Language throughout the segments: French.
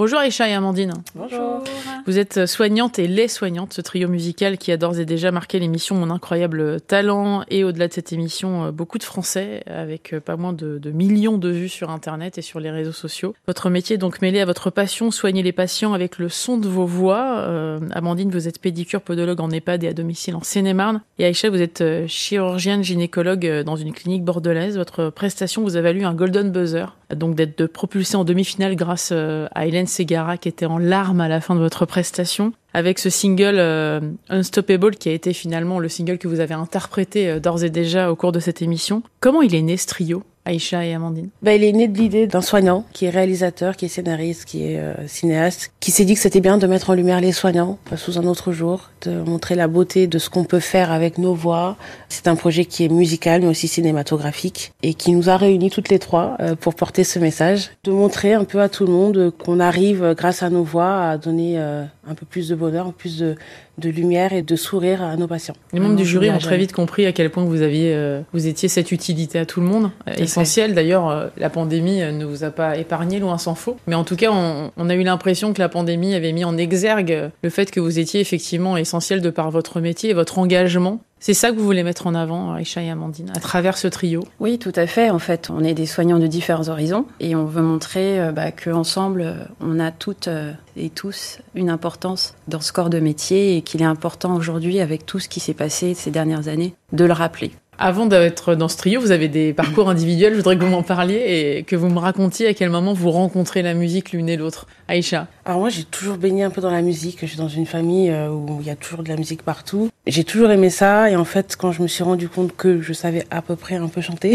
Bonjour Aïcha et Amandine. Bonjour. Vous êtes soignante et les soignantes, ce trio musical qui a d'ores et déjà marqué l'émission Mon incroyable talent et au-delà de cette émission, euh, beaucoup de Français avec euh, pas moins de, de, millions de vues sur Internet et sur les réseaux sociaux. Votre métier est donc mêlé à votre passion, soigner les patients avec le son de vos voix. Euh, Amandine, vous êtes pédicure, podologue en EHPAD et à domicile en Seine-et-Marne. Et Aïcha, vous êtes chirurgienne gynécologue dans une clinique bordelaise. Votre prestation vous a valu un Golden Buzzer, donc d'être propulsée en demi-finale grâce à Hélène Segara qui était en larmes à la fin de votre prestation avec ce single euh, Unstoppable qui a été finalement le single que vous avez interprété euh, d'ores et déjà au cours de cette émission. Comment il est né ce trio? Aïcha et Amandine bah, Il est né de l'idée d'un soignant qui est réalisateur, qui est scénariste, qui est euh, cinéaste, qui s'est dit que c'était bien de mettre en lumière les soignants sous un autre jour, de montrer la beauté de ce qu'on peut faire avec nos voix. C'est un projet qui est musical mais aussi cinématographique et qui nous a réunis toutes les trois euh, pour porter ce message, de montrer un peu à tout le monde qu'on arrive grâce à nos voix à donner euh, un peu plus de bonheur, plus de, de lumière et de sourire à nos patients. Les membres du jury ont très vite compris à quel point vous aviez, euh, vous étiez cette utilité à tout le monde, essentielle. D'ailleurs, euh, la pandémie ne vous a pas épargné, loin s'en faut. Mais en tout cas, on, on, a eu l'impression que la pandémie avait mis en exergue le fait que vous étiez effectivement essentiel de par votre métier et votre engagement c'est ça que vous voulez mettre en avant, Aïcha et Amandine, à travers ce trio? Oui, tout à fait. En fait, on est des soignants de différents horizons et on veut montrer euh, bah, qu'ensemble, euh, on a toutes euh, et tous une importance dans ce corps de métier et qu'il est important aujourd'hui, avec tout ce qui s'est passé ces dernières années, de le rappeler. Avant d'être dans ce trio, vous avez des parcours individuels. Je voudrais que vous m'en parliez et que vous me racontiez à quel moment vous rencontrez la musique l'une et l'autre. Aïcha. Alors moi, j'ai toujours baigné un peu dans la musique. Je suis dans une famille où il y a toujours de la musique partout. J'ai toujours aimé ça et en fait, quand je me suis rendu compte que je savais à peu près un peu chanter,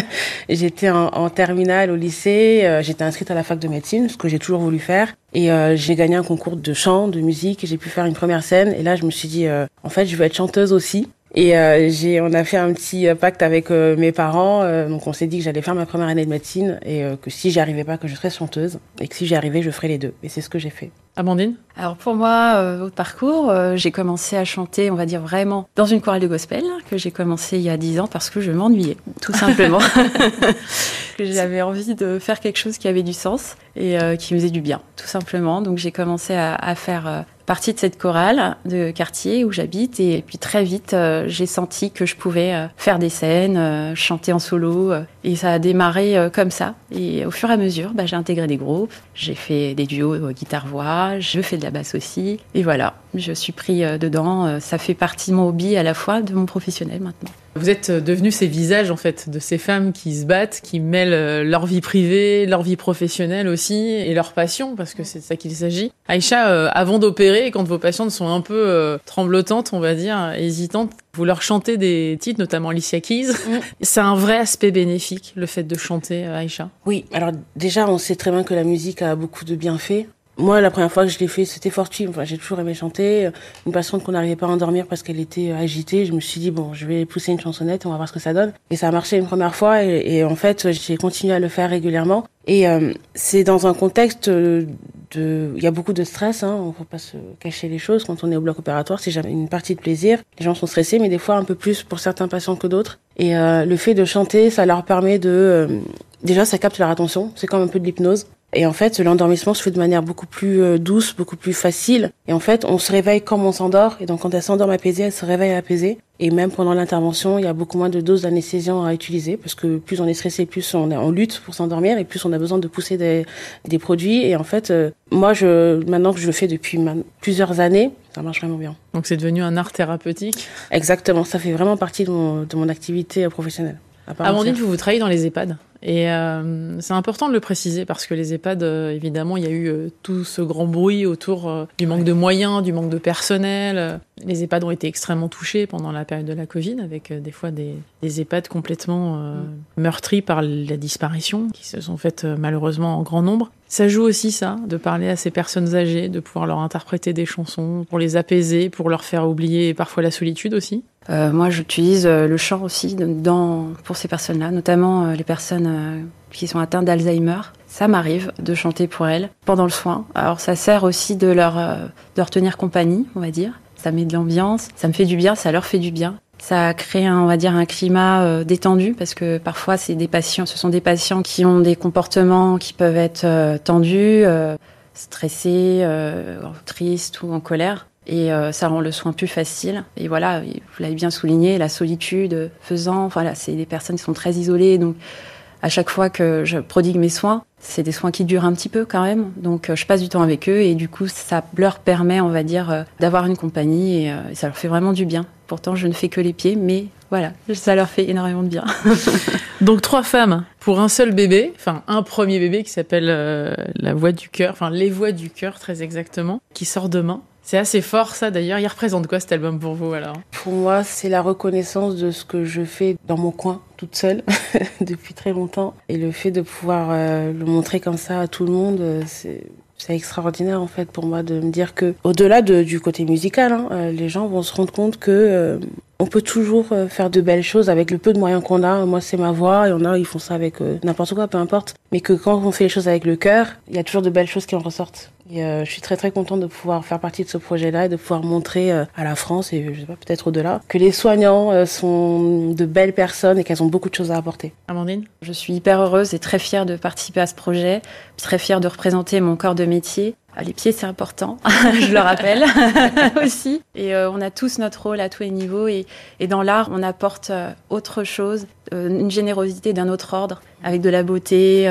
j'étais en, en, terminale au lycée. Euh, j'étais inscrite à la fac de médecine, ce que j'ai toujours voulu faire. Et euh, j'ai gagné un concours de chant, de musique. J'ai pu faire une première scène. Et là, je me suis dit, euh, en fait, je veux être chanteuse aussi. Et euh, j'ai, on a fait un petit pacte avec euh, mes parents. Euh, donc on s'est dit que j'allais faire ma première année de médecine et que si j'y arrivais pas, que je serais chanteuse et que si j'y arrivais, je ferais les deux. Et c'est ce que j'ai fait. Amandine? Alors pour moi, au parcours, j'ai commencé à chanter, on va dire vraiment, dans une chorale de gospel que j'ai commencé il y a dix ans parce que je m'ennuyais, tout simplement. que j'avais envie de faire quelque chose qui avait du sens et qui me faisait du bien, tout simplement. Donc j'ai commencé à, à faire partie de cette chorale de quartier où j'habite. Et puis très vite euh, j'ai senti que je pouvais euh, faire des scènes, euh, chanter en solo et ça a démarré comme ça et au fur et à mesure bah, j'ai intégré des groupes, j'ai fait des duos guitare-voix, je fais de la basse aussi et voilà, je suis pris dedans, ça fait partie de mon hobby à la fois de mon professionnel maintenant. Vous êtes devenus ces visages en fait de ces femmes qui se battent, qui mêlent leur vie privée, leur vie professionnelle aussi et leur passion parce que c'est de ça qu'il s'agit. Aïcha, euh, avant d'opérer, quand vos patientes sont un peu euh, tremblotantes, on va dire, hésitantes, vous leur chantez des titres, notamment Alicia Keys. Mm. C'est un vrai aspect bénéfique, le fait de chanter, euh, Aïcha? Oui, alors déjà, on sait très bien que la musique a beaucoup de bienfaits. Moi, la première fois que je l'ai fait, c'était fortuit. Enfin, j'ai toujours aimé chanter. Une patiente qu'on n'arrivait pas à endormir parce qu'elle était agitée. Je me suis dit, bon, je vais pousser une chansonnette, on va voir ce que ça donne. Et ça a marché une première fois. Et, et en fait, j'ai continué à le faire régulièrement. Et euh, c'est dans un contexte Il y a beaucoup de stress, hein, on ne faut pas se cacher les choses. Quand on est au bloc opératoire, c'est jamais une partie de plaisir. Les gens sont stressés, mais des fois un peu plus pour certains patients que d'autres. Et euh, le fait de chanter, ça leur permet de... Euh, déjà, ça capte leur attention. C'est comme un peu de l'hypnose. Et en fait, l'endormissement se fait de manière beaucoup plus euh, douce, beaucoup plus facile. Et en fait, on se réveille comme on s'endort. Et donc, quand elle s'endorme apaisée, elle se réveille apaisée. Et même pendant l'intervention, il y a beaucoup moins de doses d'anesthésiant à utiliser parce que plus on est stressé, plus on est en lutte pour s'endormir et plus on a besoin de pousser des, des produits. Et en fait, euh, moi, je, maintenant que je le fais depuis plusieurs années, ça marche vraiment bien. Donc, c'est devenu un art thérapeutique Exactement. Ça fait vraiment partie de mon, de mon activité professionnelle. Amandine, vous, vous travaillez dans les EHPAD? Et euh, c'est important de le préciser parce que les EHPAD, euh, évidemment, il y a eu euh, tout ce grand bruit autour euh, du manque de moyens, du manque de personnel. Les EHPAD ont été extrêmement touchés pendant la période de la Covid, avec des fois des, EHPAD complètement mm. meurtris par la disparition, qui se sont faites malheureusement en grand nombre. Ça joue aussi ça, de parler à ces personnes âgées, de pouvoir leur interpréter des chansons, pour les apaiser, pour leur faire oublier parfois la solitude aussi. Euh, moi, j'utilise le chant aussi dans, pour ces personnes-là, notamment les personnes qui sont atteintes d'Alzheimer. Ça m'arrive de chanter pour elles pendant le soin. Alors ça sert aussi de leur, de leur tenir compagnie, on va dire. Ça met de l'ambiance, ça me fait du bien, ça leur fait du bien. Ça crée, un, on va dire, un climat euh, détendu parce que parfois c'est des patients, ce sont des patients qui ont des comportements qui peuvent être euh, tendus. Euh, stressé, euh, triste ou en colère. Et euh, ça rend le soin plus facile. Et voilà, vous l'avez bien souligné, la solitude faisant, voilà, c'est des personnes qui sont très isolées. Donc, à chaque fois que je prodigue mes soins, c'est des soins qui durent un petit peu quand même. Donc, euh, je passe du temps avec eux et du coup, ça leur permet, on va dire, euh, d'avoir une compagnie et, euh, et ça leur fait vraiment du bien. Pourtant, je ne fais que les pieds, mais voilà, ça leur fait énormément de bien. Donc trois femmes pour un seul bébé, enfin un premier bébé qui s'appelle euh, la voix du cœur, enfin les voix du cœur très exactement, qui sort demain. C'est assez fort ça d'ailleurs. Il représente quoi cet album pour vous alors? Pour moi, c'est la reconnaissance de ce que je fais dans mon coin toute seule depuis très longtemps et le fait de pouvoir euh, le montrer comme ça à tout le monde, euh, c'est c'est extraordinaire en fait pour moi de me dire que au-delà de, du côté musical, hein, euh, les gens vont se rendre compte que on peut toujours euh, faire de belles choses avec le peu de moyens qu'on a. Moi, c'est ma voix, il y en a, ils font ça avec euh, n'importe quoi, peu importe. Mais que quand on fait les choses avec le cœur, il y a toujours de belles choses qui en ressortent. Et euh, je suis très très contente de pouvoir faire partie de ce projet-là et de pouvoir montrer euh, à la France et je sais pas peut-être au-delà que les soignants euh, sont de belles personnes et qu'elles ont beaucoup de choses à apporter. Amandine? Je suis hyper heureuse et très fière de participer à ce projet, très fière de représenter mon corps de métier. Ah, Les pieds, c'est important, je le rappelle aussi. Et euh, on a tous notre rôle à tous les niveaux. Et, dans l'art, on apporte euh, autre chose, euh, une générosité d'un autre ordre, avec de la beauté,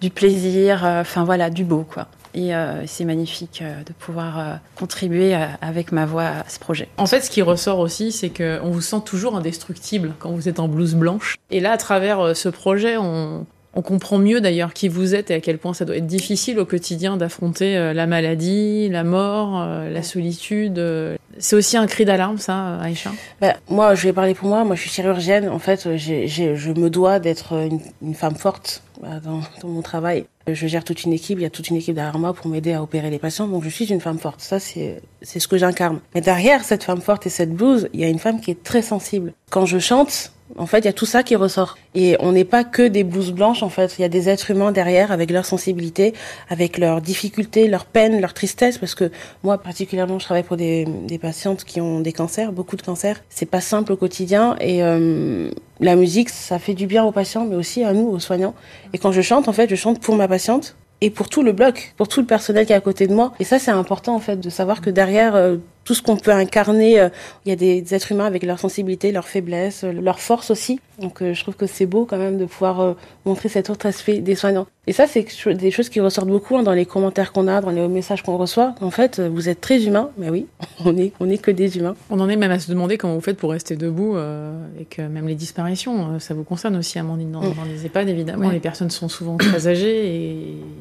du plaisir, enfin voilà, du beau, quoi. Et c'est magnifique de pouvoir contribuer avec ma voix à ce projet. En fait, ce qui ressort aussi, c'est que on vous sent toujours indestructible quand vous êtes en blouse blanche. Et là, à travers ce projet, on, on comprend mieux d'ailleurs qui vous êtes et à quel point ça doit être difficile au quotidien d'affronter euh, la maladie, la mort, euh, la solitude. euh. C'est aussi un cri d'alarme, ça, Aïcha? Ben, moi, je vais parler pour moi. Moi, je suis chirurgienne. En fait, je me dois d'être une, une femme forte dans, dans mon travail. Je gère toute une équipe. Il y a toute une équipe derrière moi pour m'aider à opérer les patients. Donc, je suis une femme forte. Ça, c'est, c'est ce que j'incarne. Mais derrière cette femme forte et cette blouse, il y a une femme qui est très sensible. Quand je chante, en fait, il y a tout ça qui ressort. Et on n'est pas que des blouses blanches, en fait. Il y a des êtres humains derrière avec leur sensibilité, avec leurs difficultés, leurs peines, leur tristesse. Parce que moi, particulièrement, je travaille pour des, des patientes qui ont des cancers, beaucoup de cancers. C'est pas simple au quotidien. Et euh, la musique, ça fait du bien aux patients, mais aussi à nous, aux soignants. Et quand je chante, en fait, je chante pour ma patiente et pour tout le bloc, pour tout le personnel qui est à côté de moi. Et ça, c'est important, en fait, de savoir que derrière euh, tout ce qu'on peut incarner, euh, il y a des, des êtres humains avec leur sensibilité, leur faiblesse, euh, leur force aussi. Donc, euh, je trouve que c'est beau quand même de pouvoir montrer cet autre aspect des soignants. Et ça, c'est des choses qui ressortent beaucoup hein, dans les commentaires qu'on a, dans les messages qu'on reçoit. En fait, vous êtes très humains. Mais oui, on est, on est que des humains. On en est même à se demander comment vous faites pour rester debout euh, et que même les disparitions, ça vous concerne aussi, Amandine, dans, Mm. dans les EHPAD, évidemment. Ouais. Les personnes sont souvent très âgées et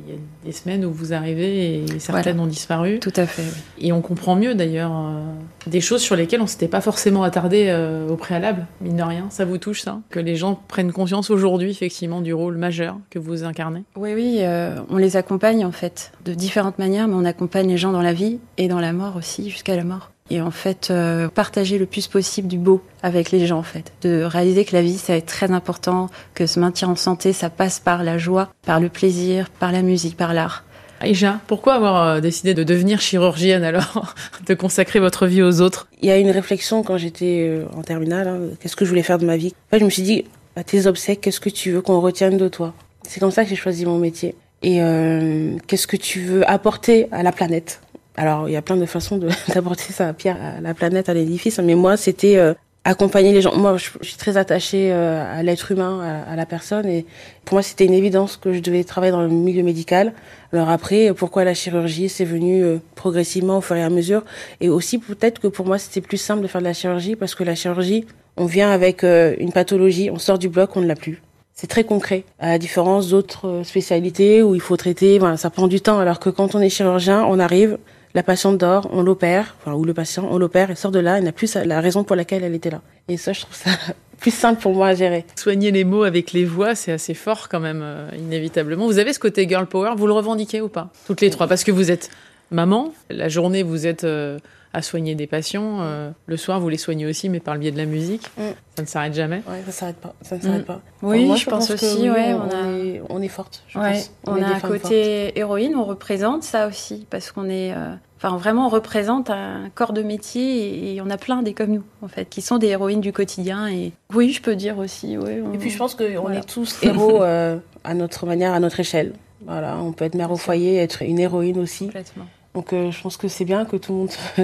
il y a des semaines où vous arrivez et certaines Voilà. ont disparu. Tout à fait. Et on comprend mieux d'ailleurs euh, des choses sur lesquelles on s'était pas forcément attardé euh, au préalable, mine de rien. Ça vous touche ça? Que les gens prennent conscience aujourd'hui effectivement du rôle majeur que vous incarnez? Oui, oui, euh, on les accompagne en fait de différentes manières, mais on accompagne les gens dans la vie et dans la mort aussi, jusqu'à la mort. Et en fait, partager le plus possible du beau avec les gens, en fait. De réaliser que la vie, ça être très important, que se maintenir en santé, ça passe par la joie, par le plaisir, par la musique, par l'art. Aïcha, pourquoi avoir euh, décidé de devenir chirurgienne alors De consacrer votre vie aux autres? Il y a une réflexion quand j'étais euh, en terminale. hein, qu'est-ce que je voulais faire de ma vie? En fait, je me suis dit, à tes obsèques, qu'est-ce que tu veux qu'on retienne de toi? C'est comme ça que j'ai choisi mon métier. Et euh, qu'est-ce que tu veux apporter à la planète? Alors, il y a plein de façons d'apporter sa pierre à la planète, à l'édifice. Mais moi, c'était euh, accompagner les gens. Moi, je, suis très attachée euh, à l'être humain, à, la personne. Et pour moi, c'était une évidence que je devais travailler dans le milieu médical. Alors après, pourquoi la chirurgie C'est venu euh, progressivement au fur et à mesure. Et aussi, peut-être que pour moi, c'était plus simple de faire de la chirurgie parce que la chirurgie, on vient avec euh, une pathologie, on sort du bloc, on ne l'a plus. C'est très concret, à la différence d'autres spécialités où il faut traiter, voilà, ça prend du temps. Alors que quand on est chirurgien, on arrive, la patiente dort, on l'opère, ou le patient, on l'opère, elle sort de là, elle n'a plus la raison pour laquelle elle était là. Et ça, je trouve ça plus simple pour moi à gérer. Soigner les mots avec les voix, c'est assez fort quand même, euh, inévitablement. Vous avez ce côté girl power, vous le revendiquez ou pas Toutes les trois, parce que vous êtes maman, la journée vous êtes euh, à soigner des patients, euh, le soir vous les soignez aussi, mais par le biais de la musique. Mm. Ça ne s'arrête jamais. Ouais, ça s'arrête pas, ça ne s'arrête Mm. pas. Oui, Moi, je, pense, aussi, oui, ouais, on, on a... est, on est forte, je Ouais, pense. on, est a un côté héroïne, on représente ça aussi, parce qu'on est, euh, enfin vraiment, on représente un corps de métier et, et on a plein des comme nous, en fait, qui sont des héroïnes du quotidien. Et oui, je peux dire aussi, oui. on- Et puis je pense qu'on Voilà. est tous héros euh, à notre manière, à notre échelle. Voilà, on peut être mère au foyer, être une héroïne aussi. Complètement. Donc euh, je pense que c'est bien que tout le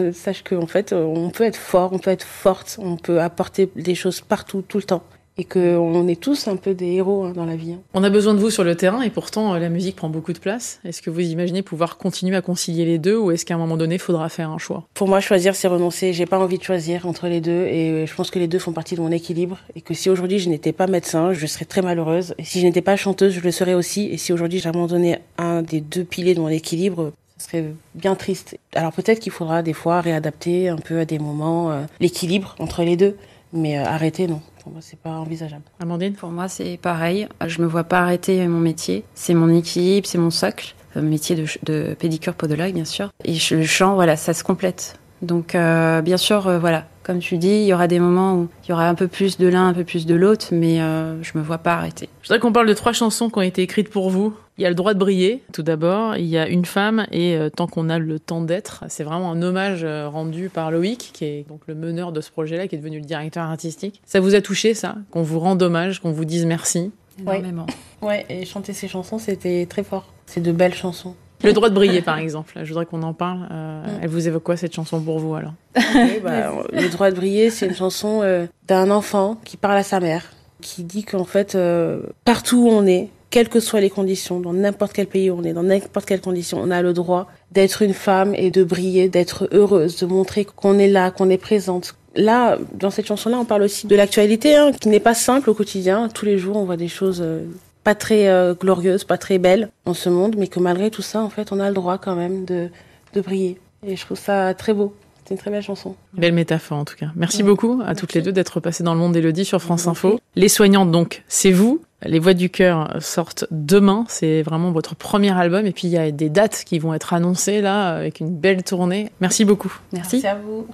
monde sache qu'en fait, euh, on peut être fort, on peut être forte, on peut apporter des choses partout, tout le temps. Et qu'on est tous un peu des héros hein, dans la vie. hein. On a besoin de vous sur le terrain et pourtant euh, la musique prend beaucoup de place. Est-ce que vous imaginez pouvoir continuer à concilier les deux ou est-ce qu'à un moment donné, il faudra faire un choix? Pour moi, choisir, c'est renoncer. J'ai pas envie de choisir entre les deux et je pense que les deux font partie de mon équilibre et que si aujourd'hui je n'étais pas médecin, je serais très malheureuse. Et si je n'étais pas chanteuse, je le serais aussi. Et si aujourd'hui j'ai abandonné un des deux piliers de mon équilibre, ce serait bien triste. Alors peut-être qu'il faudra des fois réadapter un peu à des moments euh, l'équilibre entre les deux, mais euh, arrêter non. Pour moi, c'est pas envisageable. Amandine? Pour moi, c'est pareil. Je me vois pas arrêter mon métier. C'est mon équilibre, c'est mon socle. Euh, Métier de, de pédicure podologue, bien sûr. Et le chant, voilà, ça se complète. Donc, euh, bien sûr, euh, voilà, comme tu dis, il y aura des moments où il y aura un peu plus de l'un, un peu plus de l'autre, mais euh, je me vois pas arrêter. Je voudrais qu'on parle de trois chansons qui ont été écrites pour vous. Il y a Le droit de briller, tout d'abord. Il y a Une femme et euh, Tant qu'on a le temps d'être. C'est vraiment un hommage euh, rendu par Loïc, qui est donc le meneur de ce projet-là, qui est devenu le directeur artistique. Ça vous a touché, ça? Qu'on vous rende hommage, qu'on vous dise merci? Ouais. Énormément. Ouais, et chanter ces chansons, c'était très fort. C'est de belles chansons. Le droit de briller, par exemple. Je voudrais qu'on en parle. Euh, Mm. Elle vous évoque quoi, cette chanson, pour vous, alors? Bah, le droit de briller, c'est une chanson euh, d'un enfant qui parle à sa mère, qui dit qu'en fait, euh, partout où on est, quelles que soient les conditions, dans n'importe quel pays où on est, dans n'importe quelle condition, on a le droit d'être une femme et de briller, d'être heureuse, de montrer qu'on est là, qu'on est présente. Là, dans cette chanson-là, on parle aussi de l'actualité, hein, qui n'est pas simple au quotidien. Tous les jours, on voit des choses euh, pas très euh, glorieuses, pas très belles dans ce monde, mais que malgré tout ça, en fait, on a le droit quand même de, de briller. Et je trouve ça très beau. C'est une très belle chanson. Belle métaphore, en tout cas. Merci Ouais. beaucoup à Merci. toutes les deux d'être passées dans le monde d'Élodie sur France Merci. Info. Les soignantes, donc, c'est vous. Les Voix du Cœur sortent demain. C'est vraiment votre premier album. Et puis, il y a des dates qui vont être annoncées, là, avec une belle tournée. Merci beaucoup. Merci. à vous.